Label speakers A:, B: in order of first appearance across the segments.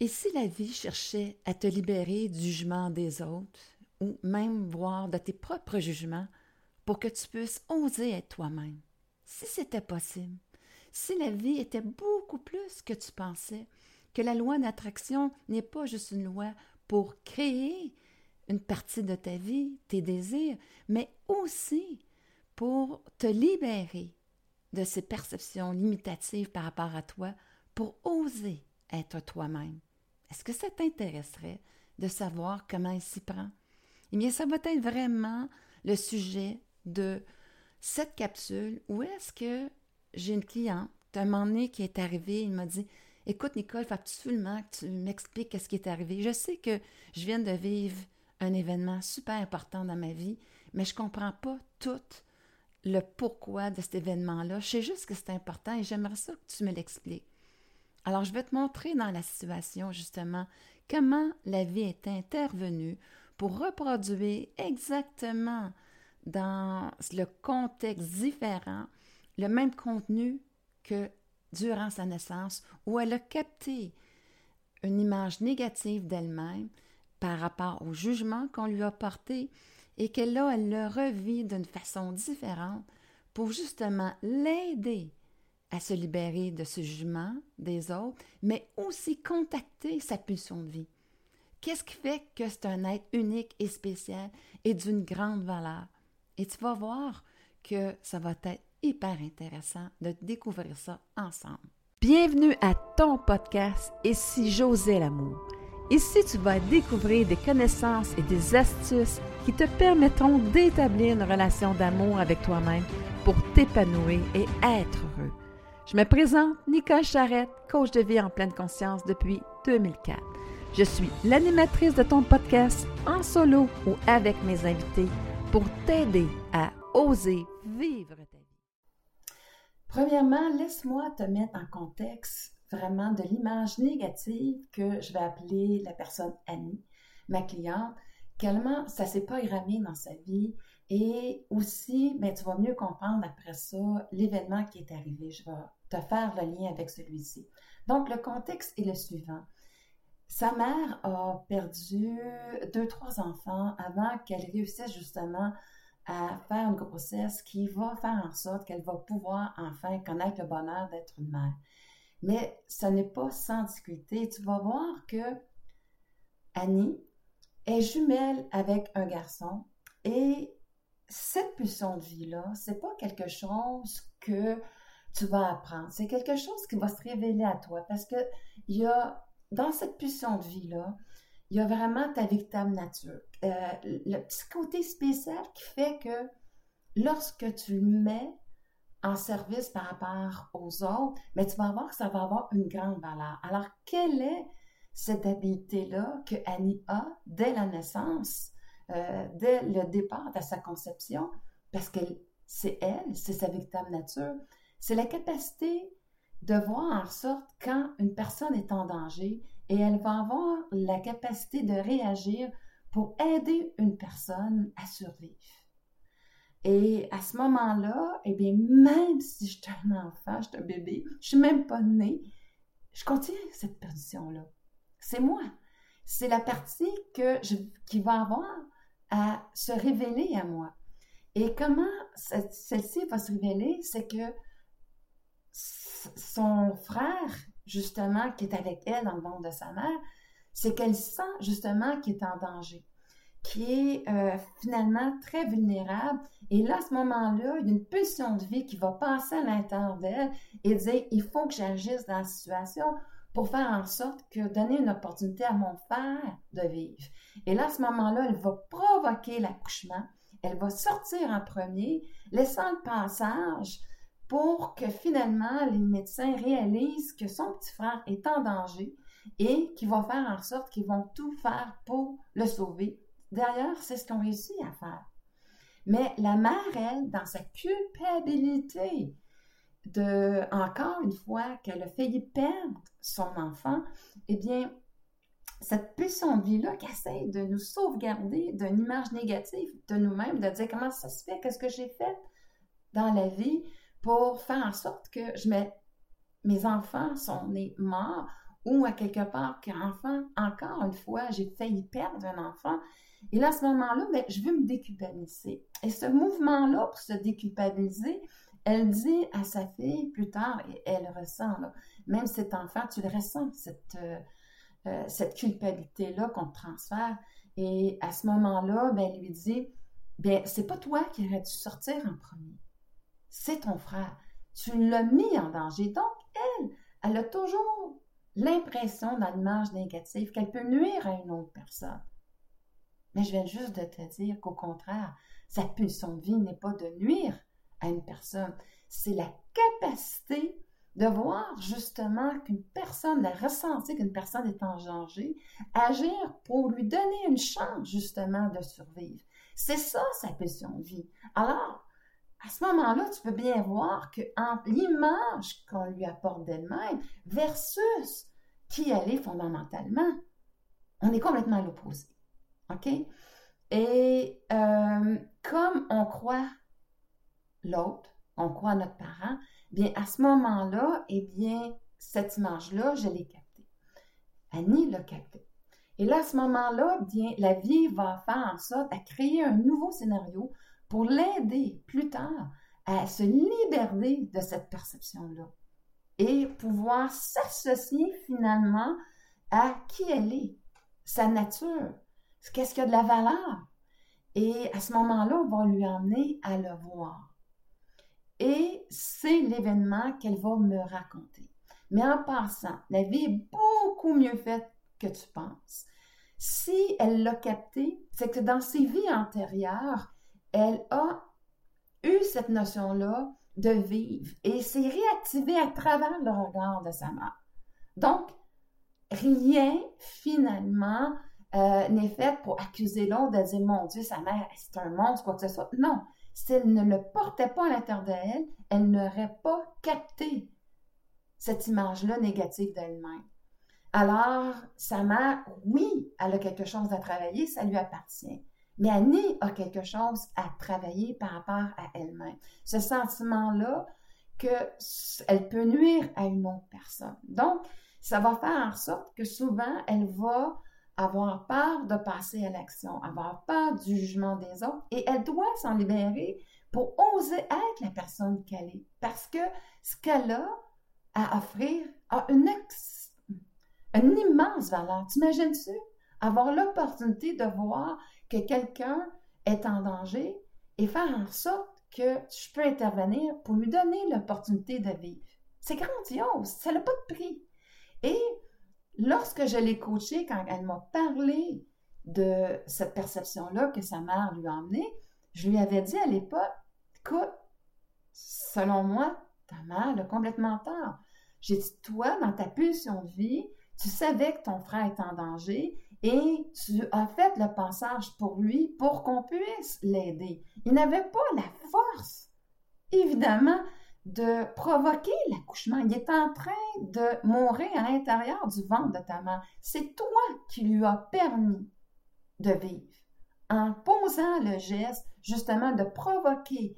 A: Et si la vie cherchait à te libérer du jugement des autres, ou même voir de tes propres jugements, pour que tu puisses oser être toi-même, si c'était possible, si la vie était beaucoup plus que tu pensais, que la loi d'attraction n'est pas juste une loi pour créer une partie de ta vie, tes désirs, mais aussi pour te libérer de ces perceptions limitatives par rapport à toi pour oser être toi-même. Est-ce que ça t'intéresserait de savoir comment il s'y prend? Eh bien, ça va être vraiment le sujet de cette capsule où est-ce que j'ai une cliente, un moment donné, qui est arrivée, il m'a dit Écoute, Nicole, il faut absolument que tu m'expliques ce qui est arrivé. Je sais que je viens de vivre un événement super important dans ma vie, mais je ne comprends pas tout le pourquoi de cet événement-là. Je sais juste que c'est important et j'aimerais ça que tu me l'expliques. Alors, je vais te montrer dans la situation, justement, comment la vie est intervenue pour reproduire exactement dans le contexte différent le même contenu que durant sa naissance, où elle a capté une image négative d'elle-même par rapport au jugement qu'on lui a porté et que là, elle le revit d'une façon différente pour justement l'aider à se libérer de ce jugement des autres, mais aussi contacter sa pulsion de vie. Qu'est-ce qui fait que c'est un être unique et spécial et d'une grande valeur? Et tu vas voir que ça va être hyper intéressant de découvrir ça ensemble. Bienvenue à ton podcast si j'osais l'amour. Ici, tu vas découvrir des connaissances et des astuces qui te permettront d'établir une relation d'amour avec toi-même pour t'épanouir et être heureux. Je me présente Nicole Charrette, coach de vie en pleine conscience depuis 2004. Je suis l'animatrice de ton podcast en solo ou avec mes invités pour t'aider à oser vivre ta vie. Premièrement, laisse-moi te mettre en contexte vraiment de l'image négative que je vais appeler la personne Annie, ma cliente, Quellement ça s'est pas programmé dans sa vie et aussi, ben, tu vas mieux comprendre après ça l'événement qui est arrivé. Je te faire le lien avec celui-ci. Donc, le contexte est le suivant. Sa mère a perdu deux, trois enfants avant qu'elle réussisse justement à faire une grossesse qui va faire en sorte qu'elle va pouvoir enfin connaître le bonheur d'être une mère. Mais ce n'est pas sans difficulté. Tu vas voir que Annie est jumelle avec un garçon et cette pulsion de vie-là, c'est pas quelque chose que tu vas apprendre. C'est quelque chose qui va se révéler à toi parce que il y a, dans cette pulsion de vie-là, il y a vraiment ta véritable nature. Euh, le petit côté spécial qui fait que lorsque tu le mets en service par rapport aux autres, mais tu vas voir que ça va avoir une grande valeur. Alors, quelle est cette habileté-là que Annie a dès la naissance, euh, dès le départ de sa conception, parce que c'est elle, c'est sa véritable nature, c'est la capacité de voir en sorte quand une personne est en danger et elle va avoir la capacité de réagir pour aider une personne à survivre. Et à ce moment-là, eh bien, même si je suis un enfant, je suis un bébé, je suis même pas née, je continue cette position-là. C'est moi. C'est la partie que qui va avoir à se révéler à moi. Et comment celle-ci va se révéler, c'est que son frère, justement, qui est avec elle dans le ventre de sa mère, c'est qu'elle sent justement qu'il est en danger qui est euh, finalement très vulnérable. Et là, à ce moment-là, il y a une pulsion de vie qui va passer à l'intérieur d'elle et dire, il faut que j'agisse dans la situation pour faire en sorte que donner une opportunité à mon frère de vivre. Et là, à ce moment-là, elle va provoquer l'accouchement. Elle va sortir en premier, laissant le passage pour que finalement les médecins réalisent que son petit frère est en danger et qu'ils vont faire en sorte qu'ils vont tout faire pour le sauver D'ailleurs, c'est ce qu'on réussit à faire. Mais la mère, elle, dans sa culpabilité de, encore une fois, qu'elle a failli perdre son enfant, eh bien, cette puissante vie-là qui essaie de nous sauvegarder d'une image négative de nous-mêmes, de dire comment ça se fait, qu'est-ce que j'ai fait dans la vie pour faire en sorte que je mes enfants sont nés morts ou à quelque part qu'enfant, encore une fois, j'ai failli perdre un enfant. Et là, à ce moment-là, ben, je veux me déculpabiliser. Et ce mouvement-là, pour se déculpabiliser, elle dit à sa fille plus tard, et elle ressent, même cet enfant, tu le ressens, cette, euh, euh, cette culpabilité-là qu'on transfère. Et à ce moment-là, ben, elle lui dit, bien, c'est pas toi qui aurais dû sortir en premier, c'est ton frère. Tu l'as mis en danger. Donc, elle, elle a toujours l'impression dans l'image négative qu'elle peut nuire à une autre personne. Mais je viens juste de te dire qu'au contraire, sa pulsion de vie n'est pas de nuire à une personne, c'est la capacité de voir justement qu'une personne, de ressentir qu'une personne est en danger, agir pour lui donner une chance justement de survivre. C'est ça sa pulsion de vie. Alors, à ce moment-là, tu peux bien voir que l'image qu'on lui apporte d'elle-même versus qui elle est fondamentalement, on est complètement à l'opposé. OK? Et euh, comme on croit l'autre, on croit notre parent, bien à ce moment-là, eh bien, cette image-là, je l'ai captée. Annie l'a captée. Et là, à ce moment-là, bien, la vie va faire en sorte à créer un nouveau scénario pour l'aider plus tard à se libérer de cette perception-là et pouvoir s'associer finalement à qui elle est, sa nature, qu'est-ce qu'il y a de la valeur. Et à ce moment-là, on va lui emmener à le voir. Et c'est l'événement qu'elle va me raconter. Mais en passant, la vie est beaucoup mieux faite que tu penses. Si elle l'a capté, c'est que dans ses vies antérieures, elle a eu cette notion-là de vivre et s'est réactivée à travers le regard de sa mère. Donc, rien finalement euh, n'est fait pour accuser l'autre de dire Mon Dieu, sa mère, c'est un monstre, quoi que ce soit? Non, si elle ne le portait pas à l'intérieur d'elle, elle n'aurait pas capté cette image-là négative d'elle-même. Alors, sa mère, oui, elle a quelque chose à travailler, ça lui appartient. Mais Annie a quelque chose à travailler par rapport à elle-même. Ce sentiment-là qu'elle peut nuire à une autre personne. Donc, ça va faire en sorte que souvent, elle va avoir peur de passer à l'action, avoir peur du jugement des autres, et elle doit s'en libérer pour oser être la personne qu'elle est. Parce que ce qu'elle a à offrir a une, immense valeur. T'imagines-tu? Avoir l'opportunité de voir que quelqu'un est en danger et faire en sorte que je peux intervenir pour lui donner l'opportunité de vivre. C'est grandiose, ça n'a pas de prix. Et lorsque je l'ai coachée, quand elle m'a parlé de cette perception-là que sa mère lui a emmenée, je lui avais dit à l'époque, écoute, selon moi, ta mère a complètement tort. J'ai dit, toi, dans ta pulsion de vie, tu savais que ton frère est en danger et tu as fait le passage pour lui pour qu'on puisse l'aider. Il n'avait pas la force, évidemment, de provoquer l'accouchement. Il est en train de mourir à l'intérieur du ventre de ta mère. C'est toi qui lui as permis de vivre en posant le geste justement de provoquer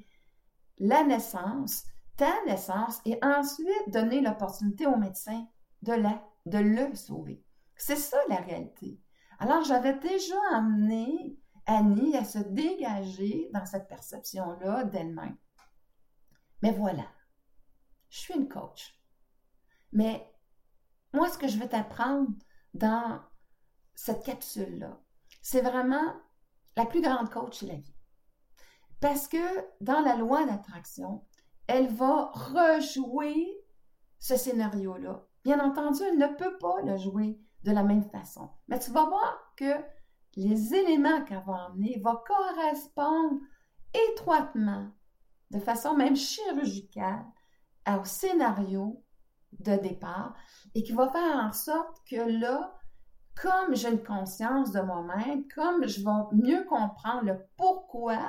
A: la naissance, ta naissance, et ensuite donner l'opportunité au médecin de, la, de le sauver. C'est ça la réalité. Alors, j'avais déjà amené Annie à se dégager dans cette perception-là d'elle-même. Mais voilà, je suis une coach. Mais moi, ce que je vais t'apprendre dans cette capsule-là, c'est vraiment la plus grande coach de la vie. Parce que dans la loi d'attraction, elle va rejouer ce scénario-là. Bien entendu, elle ne peut pas le jouer de la même façon. Mais tu vas voir que les éléments qu'elle va emmener vont correspondre étroitement, de façon même chirurgicale, au scénario de départ et qui va faire en sorte que là, comme j'ai une conscience de moi-même, comme je vais mieux comprendre le pourquoi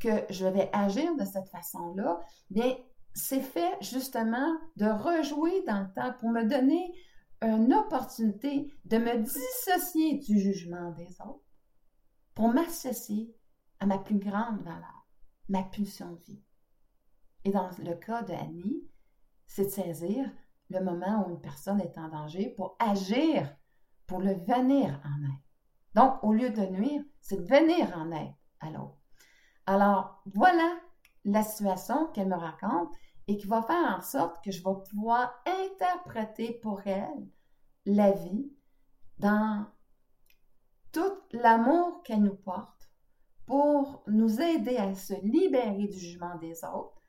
A: que je vais agir de cette façon-là, bien, c'est fait justement de rejouer dans le temps pour me donner une opportunité de me dissocier du jugement des autres pour m'associer à ma plus grande valeur, ma pulsion de vie. Et dans le cas de Annie, c'est de saisir le moment où une personne est en danger pour agir, pour le venir en aide. Donc, au lieu de nuire, c'est de venir en aide à l'autre. Alors, voilà la situation qu'elle me raconte et qui va faire en sorte que je vais pouvoir interpréter pour elle la vie dans tout l'amour qu'elle nous porte pour nous aider à se libérer du jugement des autres,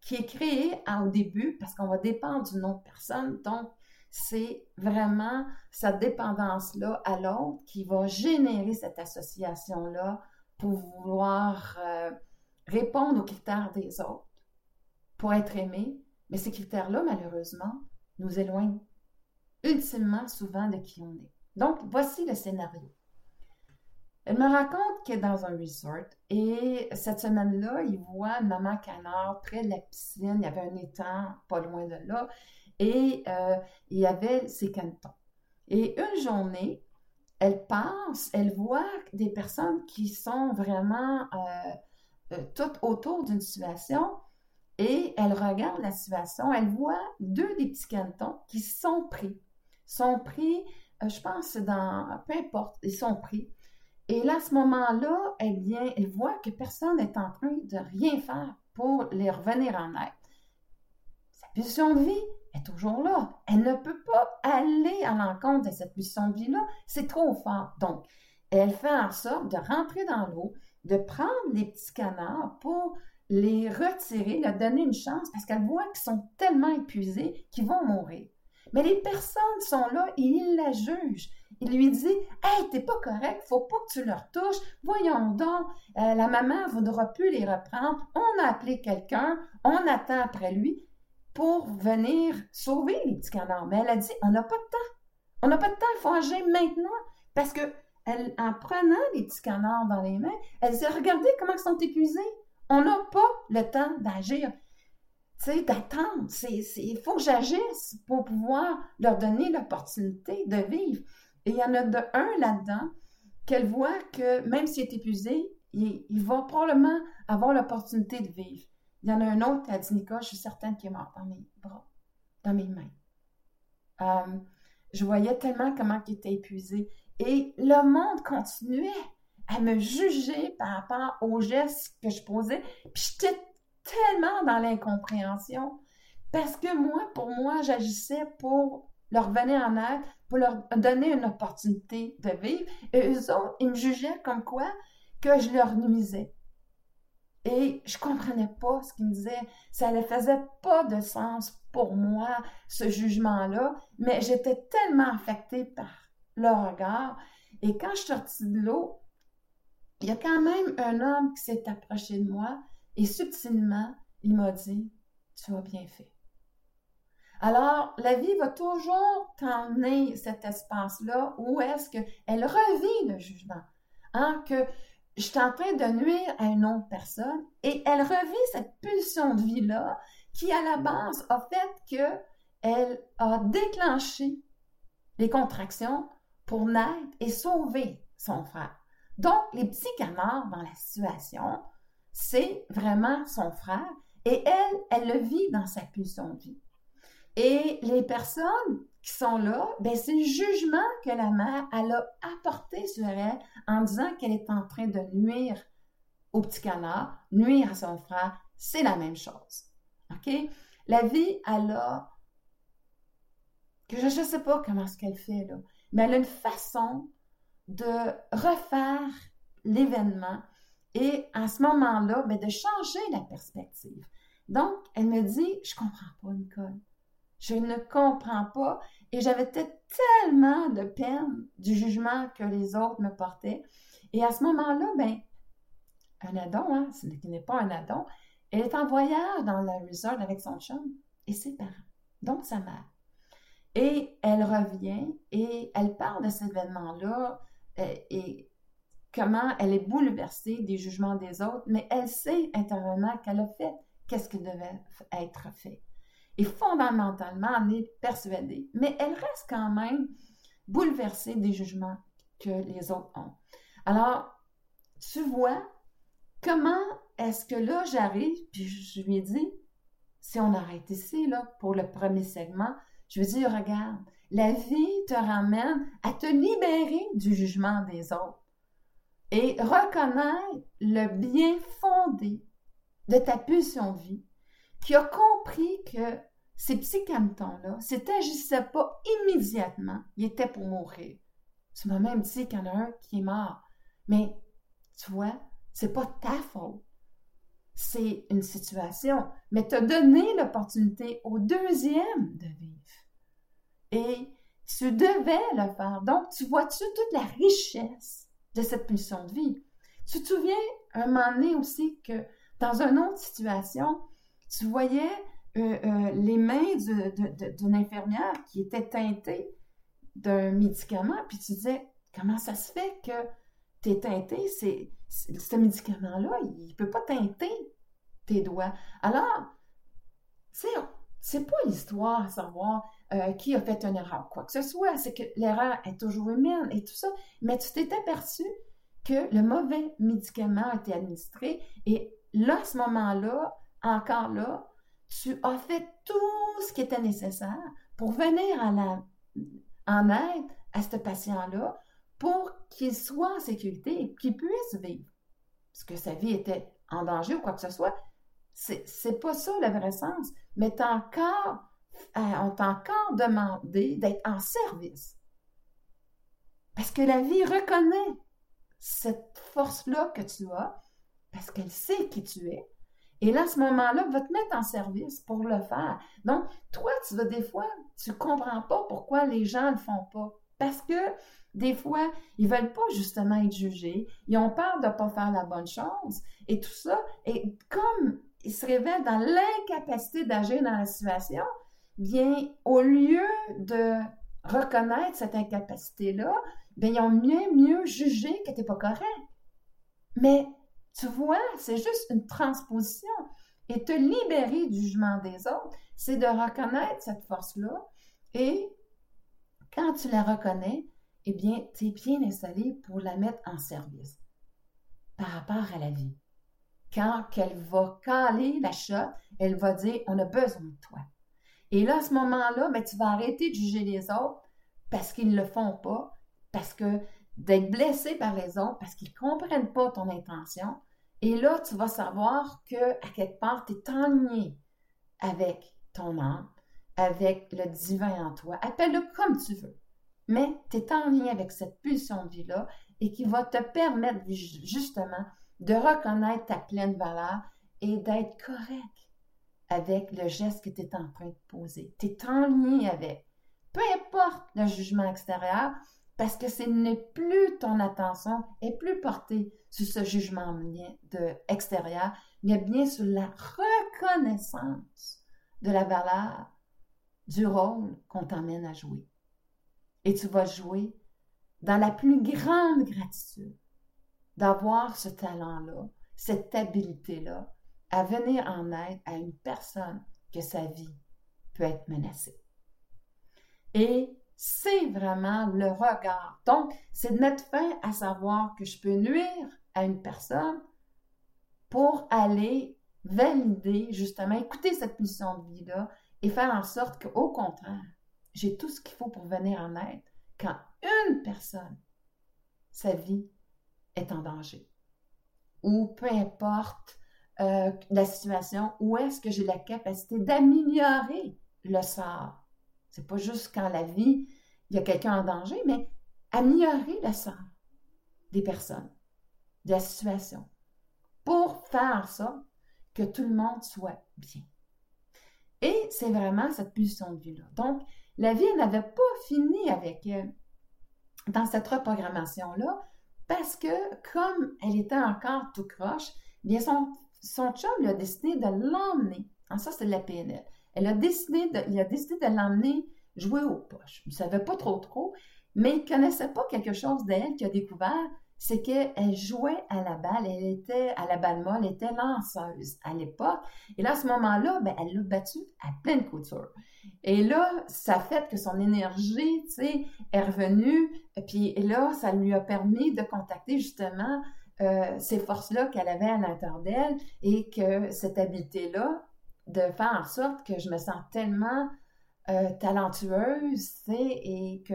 A: qui est créé au début parce qu'on va dépendre d'une autre personne. Donc, c'est vraiment cette dépendance-là à l'autre qui va générer cette association-là pour vouloir euh, répondre aux critères des autres, pour être aimé. Mais ces critères-là, malheureusement, nous éloignent ultimement souvent de qui on est. Donc, voici le scénario. Elle me raconte qu'elle est dans un resort et cette semaine-là, il voit maman canard près de la piscine. Il y avait un étang pas loin de là et euh, il y avait ses cantons. Et une journée, elle passe, elle voit des personnes qui sont vraiment euh, euh, toutes autour d'une situation et elle regarde la situation. Elle voit deux des petits cantons qui sont pris. Sont pris, je pense, dans, peu importe, ils sont pris. Et là, à ce moment-là, elle vient, elle voit que personne n'est en train de rien faire pour les revenir en aide. Sa pulsion de vie est toujours là. Elle ne peut pas aller à l'encontre de cette pulsion de vie-là. C'est trop fort. Donc, elle fait en sorte de rentrer dans l'eau, de prendre les petits canards pour les retirer, leur donner une chance parce qu'elle voit qu'ils sont tellement épuisés qu'ils vont mourir. Mais les personnes sont là et ils la jugent. Il lui dit Hey, t'es pas correct, faut pas que tu leur touches. Voyons donc, euh, la maman voudra plus les reprendre. On a appelé quelqu'un, on attend après lui pour venir sauver les petits canards. Mais elle a dit On n'a pas de temps. On n'a pas de temps, il faut agir maintenant. Parce que en prenant les petits canards dans les mains, elle dit Regardez comment ils sont épuisés. On n'a pas le temps d'agir tu sais, d'attendre. Il faut que j'agisse pour pouvoir leur donner l'opportunité de vivre. Et il y en a de un là-dedans qu'elle voit que même s'il est épuisé, il, va probablement avoir l'opportunité de vivre. Il y en a un autre, elle dit Nicole, je suis certaine qu'il est mort dans mes bras, dans mes mains. Euh, je voyais tellement comment il était épuisé. Et le monde continuait à me juger par rapport aux gestes que je posais. Puis j'étais tellement dans l'incompréhension parce que moi, pour moi, j'agissais pour leur venir en aide, pour leur donner une opportunité de vivre. Et eux autres, ils me jugeaient comme quoi que je leur nuisais. Et je comprenais pas ce qu'ils me disaient. Ça ne faisait pas de sens pour moi, ce jugement-là, mais j'étais tellement affectée par leur regard. Et quand je suis de l'eau, il y a quand même un homme qui s'est approché de moi et subtilement, il m'a dit, tu as bien fait. Alors, la vie va toujours t'emmener cet espace-là où est-ce qu'elle revit le jugement. Hein, que je suis en train de nuire à une autre personne et elle revit cette pulsion de vie-là qui, à la base, a fait qu'elle a déclenché les contractions pour naître et sauver son frère. Donc, les petits canards dans la situation c'est vraiment son frère et elle, elle le vit dans sa pulsion de vie. Et les personnes qui sont là, ben c'est le jugement que la mère, elle a apporté sur elle en disant qu'elle est en train de nuire au petit canard, nuire à son frère, c'est la même chose. OK? La vie, elle a, que je ne sais pas comment ce qu'elle fait là, mais elle a une façon de refaire l'événement et à ce moment-là, ben, de changer la perspective. Donc, elle me dit, je comprends pas, Nicole. Je ne comprends pas. Et j'avais tellement de peine du jugement que les autres me portaient. Et à ce moment-là, ben, un adon, hein, ce n'est pas un adon, elle est en voyage dans le resort avec son chum et ses parents, donc sa mère. Et elle revient et elle parle de cet événement-là et, comment elle est bouleversée des jugements des autres, mais elle sait intérieurement qu'elle a fait qu'est-ce qui devait être fait. Et fondamentalement, elle est persuadée, mais elle reste quand même bouleversée des jugements que les autres ont. Alors, tu vois comment est-ce que là j'arrive, puis je lui ai dit, si on arrête ici, là, pour le premier segment, je veux dire, regarde, la vie te ramène à te libérer du jugement des autres et reconnaître le bien fondé de ta pulsion vie, qui a compris que ces petits canetons-là, si n'agissaient pas immédiatement, ils étaient pour mourir. Tu m'as même dit qu'il y en a un qui est mort. Mais, tu vois, c'est pas ta faute. C'est une situation. Mais tu as donné l'opportunité au deuxième de vivre. Et tu devais le faire. Donc, tu vois-tu toute la richesse de cette pulsion de vie? Tu te souviens un moment donné aussi que dans une autre situation, tu voyais euh, euh, les mains d'une infirmière qui était teintée d'un médicament, puis tu disais, comment ça se fait que tu es teinté? Ce médicament-là, il ne peut pas teinter tes doigts. Alors, c'est, c'est pas l'histoire à savoir euh, qui a fait une erreur, quoi que ce soit. C'est que l'erreur est toujours humaine et tout ça. Mais tu t'es aperçu que le mauvais médicament a été administré et là, à ce moment-là, encore là, tu as fait tout ce qui était nécessaire pour venir en aide à ce patient-là pour qu'il soit en sécurité et qu'il puisse vivre. Parce que sa vie était en danger ou quoi que ce soit. C'est pas ça le vrai sens. Mais encore, euh, on t'a encore demandé d'être en service. Parce que la vie reconnaît cette force-là que tu as, parce qu'elle sait qui tu es, et là, à ce moment-là, va te mettre en service pour le faire. Donc, toi, tu vas des fois, tu comprends pas pourquoi les gens ne le font pas. Parce que des fois, ils veulent pas justement être jugés. Ils ont peur de pas faire la bonne chose et tout ça. Et comme ils se révèlent dans l'incapacité d'agir dans la situation, bien, au lieu de reconnaître cette incapacité-là, bien, ils ont mieux, mieux jugé que tu n'es pas correct. Mais tu vois, c'est juste une transposition. Et te libérer du jugement des autres, c'est de reconnaître cette force-là. Et quand tu la reconnais, eh bien, tu es bien installé pour la mettre en service par rapport à la vie. Quand elle va caler la chatte, elle va dire On a besoin de toi. Et là, à ce moment-là, ben, tu vas arrêter de juger les autres parce qu'ils ne le font pas, parce que d'être blessé par les autres, parce qu'ils ne comprennent pas ton intention, et là, tu vas savoir que à quelque part, tu es en lien avec ton âme, avec le divin en toi. Appelle-le comme tu veux. Mais tu es en lien avec cette pulsion de vie-là et qui va te permettre justement de reconnaître ta pleine valeur et d'être correct avec le geste que tu es en train de poser. Tu es en lien avec. Peu importe le jugement extérieur, parce que ce n'est plus ton attention est plus portée sur ce jugement extérieur, mais bien sur la reconnaissance de la valeur du rôle qu'on t'emmène à jouer. Et tu vas jouer dans la plus grande gratitude d'avoir ce talent-là, cette habileté-là, à venir en aide à une personne que sa vie peut être menacée. Et c'est vraiment le regard. Donc, c'est de mettre fin à savoir que je peux nuire à une personne pour aller valider, justement, écouter cette mission de vie-là et faire en sorte qu'au contraire, j'ai tout ce qu'il faut pour venir en aide quand une personne, sa vie est en danger. Ou peu importe euh, la situation, où est-ce que j'ai la capacité d'améliorer le sort c'est pas juste quand la vie, il y a quelqu'un en danger, mais améliorer la sort des personnes, de la situation, pour faire ça que tout le monde soit bien. Et c'est vraiment cette pulsion de vie-là. Donc, la vie n'avait pas fini avec elle dans cette reprogrammation-là, parce que comme elle était encore tout croche, bien son, son chum lui a décidé de l'emmener. En ça, c'est de la PNL. Elle a décidé de, il a décidé de l'emmener jouer aux poches. Il ne savait pas trop trop, mais il ne connaissait pas quelque chose d'elle qu'il a découvert, c'est qu'elle jouait à la balle, elle était à la balle molle, elle était lanceuse à l'époque. Et là, à ce moment-là, ben, elle l'a battue à pleine couture. Et là, ça fait que son énergie, tu est revenue. Et puis là, ça lui a permis de contacter justement euh, ces forces-là qu'elle avait à l'intérieur d'elle et que cette habileté-là, de faire en sorte que je me sens tellement euh, talentueuse, et que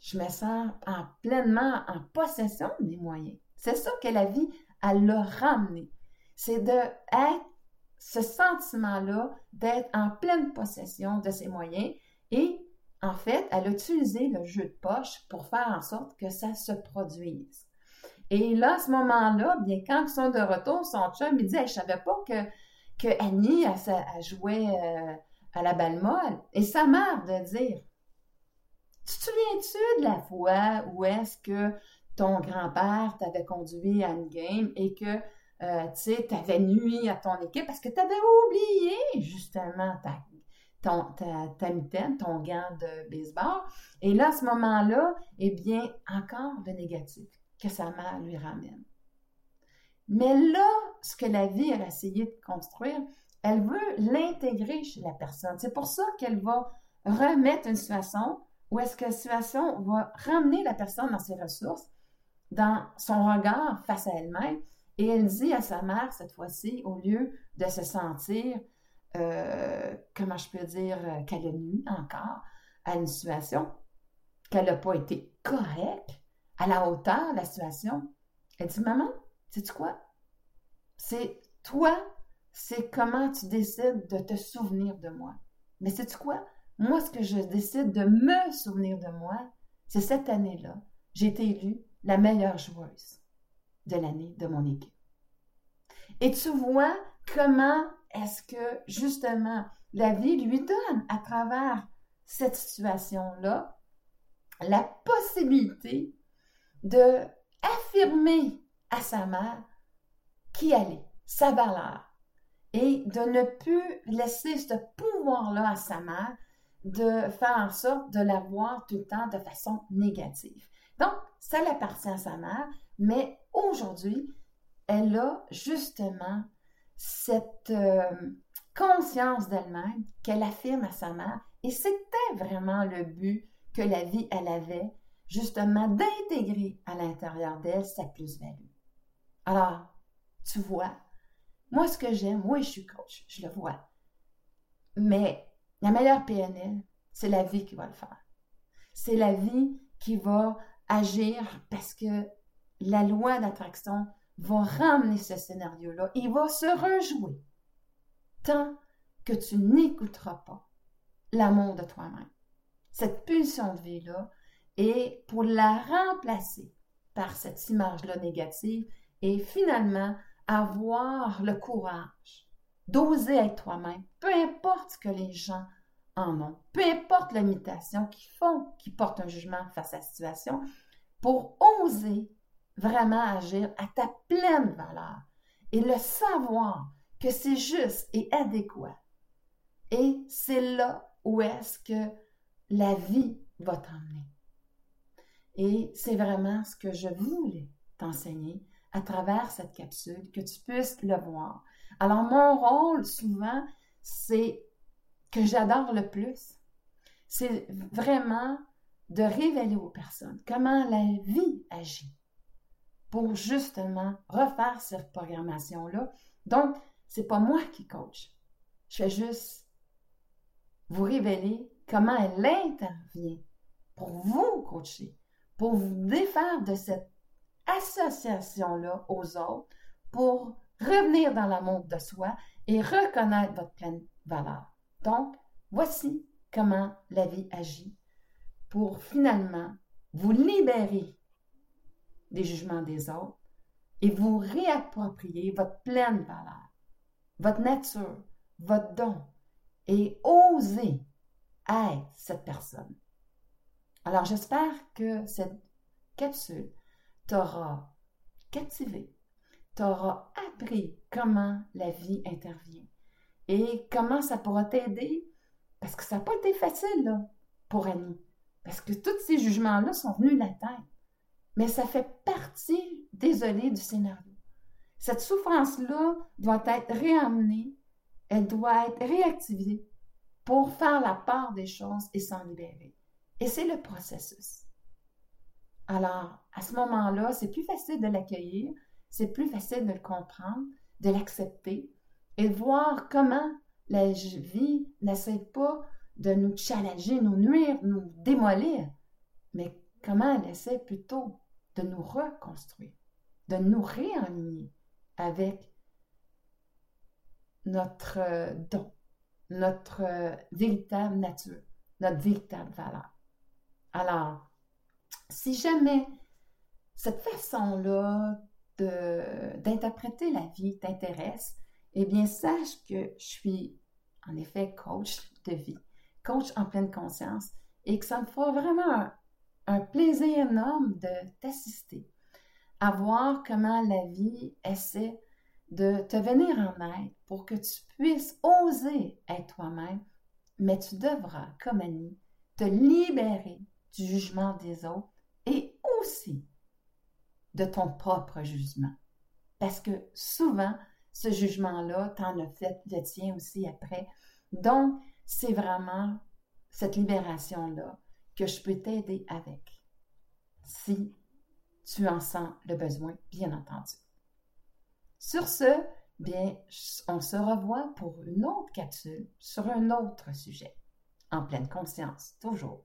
A: je me sens en, pleinement en possession de mes moyens. C'est ça que la vie, elle l'a ramené. C'est de être ce sentiment-là d'être en pleine possession de ses moyens et en fait, elle a utilisé le jeu de poche pour faire en sorte que ça se produise. Et là, à ce moment-là, bien, quand ils sont de retour, son chum, il dit Je savais pas que, que Annie, jouait euh, à la balle molle. Et sa mère de dire Tu te souviens-tu de la fois où est-ce que ton grand-père t'avait conduit à une game et que euh, tu avais nuit à ton équipe? Parce que tu avais oublié justement ta, ton, ta, ta mitaine, ton gant de baseball. Et là, à ce moment-là, eh bien, encore le négatif que sa mère lui ramène. Mais là, ce que la vie a essayé de construire, elle veut l'intégrer chez la personne. C'est pour ça qu'elle va remettre une situation où est-ce que la situation va ramener la personne dans ses ressources, dans son regard face à elle-même. Et elle dit à sa mère, cette fois-ci, au lieu de se sentir, euh, comment je peux dire, euh, qu'elle a nuit encore à une situation, qu'elle n'a pas été correcte, à la hauteur de la situation. Elle dit, maman, sais-tu quoi? C'est toi, c'est comment tu décides de te souvenir de moi. Mais sais-tu quoi? Moi, ce que je décide de me souvenir de moi, c'est cette année-là, j'ai été élue la meilleure joueuse de l'année de mon équipe. Et tu vois comment est-ce que justement la vie lui donne à travers cette situation-là la possibilité de affirmer à sa mère qui elle est, sa valeur, et de ne plus laisser ce pouvoir-là à sa mère de faire en sorte de la voir tout le temps de façon négative. Donc, ça appartient à sa mère, mais aujourd'hui, elle a justement cette euh, conscience d'elle-même qu'elle affirme à sa mère, et c'était vraiment le but que la vie, elle avait justement d'intégrer à l'intérieur d'elle sa plus-value. Alors, tu vois, moi, ce que j'aime, oui, je suis coach, je le vois. Mais la meilleure PNL, c'est la vie qui va le faire. C'est la vie qui va agir parce que la loi d'attraction va ramener ce scénario-là. Il va se rejouer tant que tu n'écouteras pas l'amour de toi-même. Cette pulsion de vie-là, et pour la remplacer par cette image-là négative et finalement avoir le courage d'oser être toi-même, peu importe ce que les gens en ont, peu importe l'imitation qu'ils font, qui portent un jugement face à la situation, pour oser vraiment agir à ta pleine valeur et le savoir que c'est juste et adéquat. Et c'est là où est-ce que la vie va t'emmener. Et c'est vraiment ce que je voulais t'enseigner à travers cette capsule, que tu puisses le voir. Alors, mon rôle, souvent, c'est que j'adore le plus, c'est vraiment de révéler aux personnes comment la vie agit pour justement refaire cette programmation-là. Donc, c'est pas moi qui coach. Je fais juste vous révéler comment elle intervient pour vous coacher pour vous défaire de cette association-là aux autres, pour revenir dans l'amour de soi et reconnaître votre pleine valeur. Donc, voici comment la vie agit pour finalement vous libérer des jugements des autres et vous réapproprier votre pleine valeur, votre nature, votre don et oser être cette personne. Alors j'espère que cette capsule t'aura captivé, t'aura appris comment la vie intervient et comment ça pourra t'aider, parce que ça n'a pas été facile pour Annie, parce que tous ces jugements-là sont venus de la tête, mais ça fait partie, désolé, du scénario. Cette souffrance-là doit être réamenée, elle doit être réactivée pour faire la part des choses et s'en libérer. Et c'est le processus. Alors, à ce moment-là, c'est plus facile de l'accueillir, c'est plus facile de le comprendre, de l'accepter et voir comment la vie n'essaie pas de nous challenger, nous nuire, nous démolir, mais comment elle essaie plutôt de nous reconstruire, de nous réaligner avec notre euh, don, notre euh, véritable nature, notre véritable valeur. Alors, si jamais cette façon-là d'interpréter la vie t'intéresse, eh bien, sache que je suis en effet coach de vie, coach en pleine conscience, et que ça me fera vraiment un, plaisir énorme de t'assister à voir comment la vie essaie de te venir en aide pour que tu puisses oser être toi-même, mais tu devras, comme Annie, te libérer du jugement des autres et aussi de ton propre jugement. Parce que souvent, ce jugement-là, t'en as fait le tien aussi après. Donc, c'est vraiment cette libération-là que je peux t'aider avec. Si tu en sens le besoin, bien entendu. Sur ce, bien, on se revoit pour une autre capsule sur un autre sujet. En pleine conscience, toujours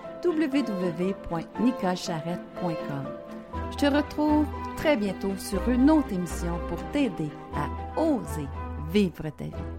B: www.nicolcharrette.com. Je te retrouve très bientôt sur une autre émission pour t'aider à oser vivre ta vie.